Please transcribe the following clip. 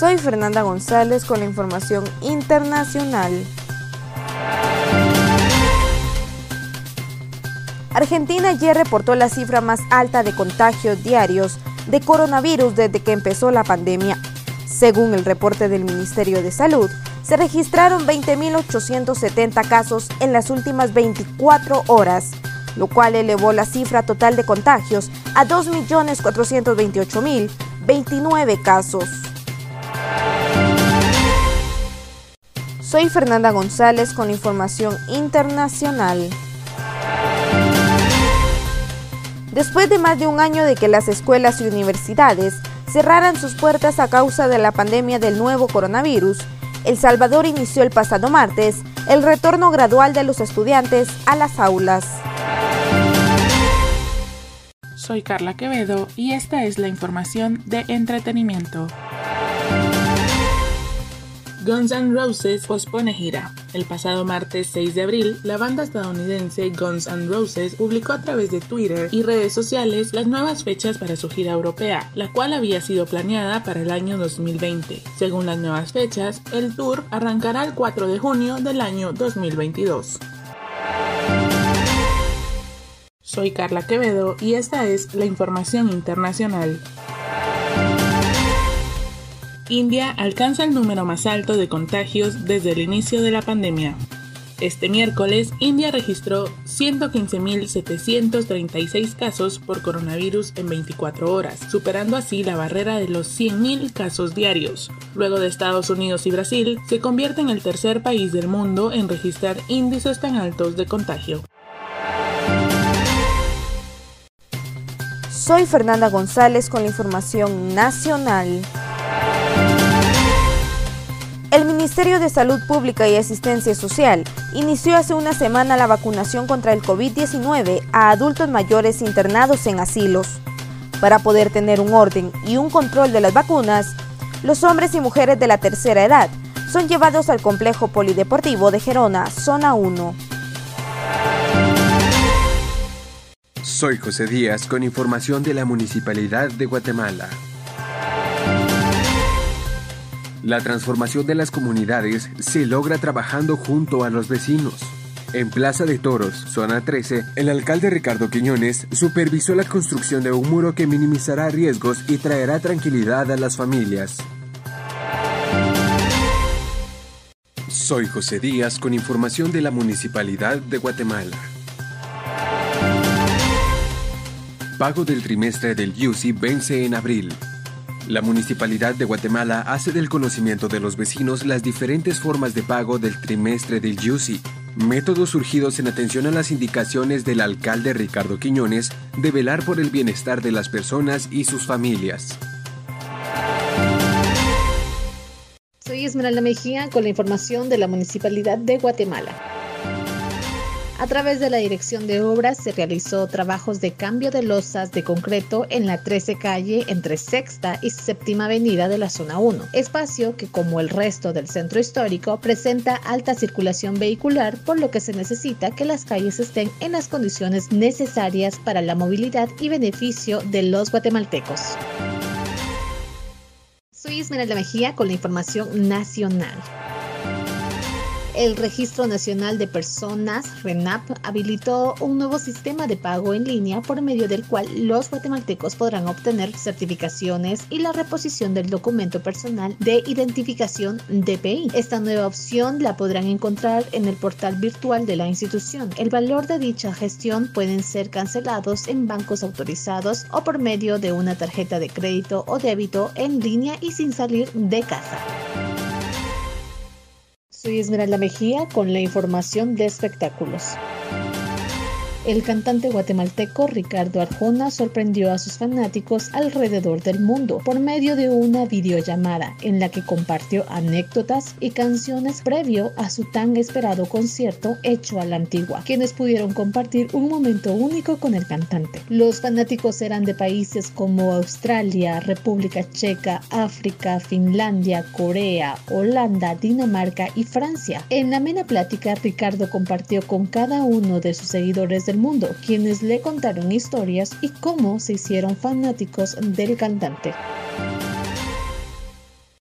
Soy Fernanda González con la información internacional. Argentina ayer reportó la cifra más alta de contagios diarios de coronavirus desde que empezó la pandemia. Según el reporte del Ministerio de Salud, se registraron 20.870 casos en las últimas 24 horas, lo cual elevó la cifra total de contagios a 2.428.029 casos. Soy Fernanda González con información internacional. Después de más de un año de que las escuelas y universidades cerraran sus puertas a causa de la pandemia del nuevo coronavirus, El Salvador inició el pasado martes el retorno gradual de los estudiantes a las aulas. Soy Carla Quevedo y esta es la información de entretenimiento. Guns N' Roses pospone gira. El pasado martes 6 de abril, la banda estadounidense Guns N' Roses publicó a través de Twitter y redes sociales las nuevas fechas para su gira europea, la cual había sido planeada para el año 2020. Según las nuevas fechas, el tour arrancará el 4 de junio del año 2022. Soy Carla Quevedo y esta es la información internacional. India alcanza el número más alto de contagios desde el inicio de la pandemia. Este miércoles, India registró 115.736 casos por coronavirus en 24 horas, superando así la barrera de los 100.000 casos diarios. Luego de Estados Unidos y Brasil, se convierte en el tercer país del mundo en registrar índices tan altos de contagio. Soy Fernanda González con la información nacional. El Ministerio de Salud Pública y Asistencia Social inició hace una semana la vacunación contra el COVID-19 a adultos mayores internados en asilos. Para poder tener un orden y un control de las vacunas, los hombres y mujeres de la tercera edad son llevados al complejo polideportivo de Gerona, zona 1. Soy José Díaz con información de la Municipalidad de Guatemala. La transformación de las comunidades se logra trabajando junto a los vecinos. En Plaza de Toros, zona 13, el alcalde Ricardo Quiñones supervisó la construcción de un muro que minimizará riesgos y traerá tranquilidad a las familias. Soy José Díaz con información de la Municipalidad de Guatemala. Pago del trimestre del UCI vence en abril. La Municipalidad de Guatemala hace del conocimiento de los vecinos las diferentes formas de pago del trimestre del UCI, métodos surgidos en atención a las indicaciones del alcalde Ricardo Quiñones de velar por el bienestar de las personas y sus familias. Soy Esmeralda Mejía con la información de la Municipalidad de Guatemala. A través de la Dirección de Obras se realizó trabajos de cambio de losas de concreto en la 13 calle entre Sexta y Séptima Avenida de la Zona 1, espacio que como el resto del centro histórico presenta alta circulación vehicular, por lo que se necesita que las calles estén en las condiciones necesarias para la movilidad y beneficio de los guatemaltecos. Soy Esmeralda Mejía con la información nacional. El Registro Nacional de Personas, RENAP, habilitó un nuevo sistema de pago en línea por medio del cual los guatemaltecos podrán obtener certificaciones y la reposición del documento personal de identificación DPI. Esta nueva opción la podrán encontrar en el portal virtual de la institución. El valor de dicha gestión pueden ser cancelados en bancos autorizados o por medio de una tarjeta de crédito o débito en línea y sin salir de casa. Soy Esmeralda Mejía con la información de espectáculos. El cantante guatemalteco Ricardo Arjona sorprendió a sus fanáticos alrededor del mundo por medio de una videollamada en la que compartió anécdotas y canciones previo a su tan esperado concierto hecho a la antigua, quienes pudieron compartir un momento único con el cantante. Los fanáticos eran de países como Australia, República Checa, África, Finlandia, Corea, Holanda, Dinamarca y Francia. En la amena plática, Ricardo compartió con cada uno de sus seguidores mundo, quienes le contaron historias y cómo se hicieron fanáticos del cantante.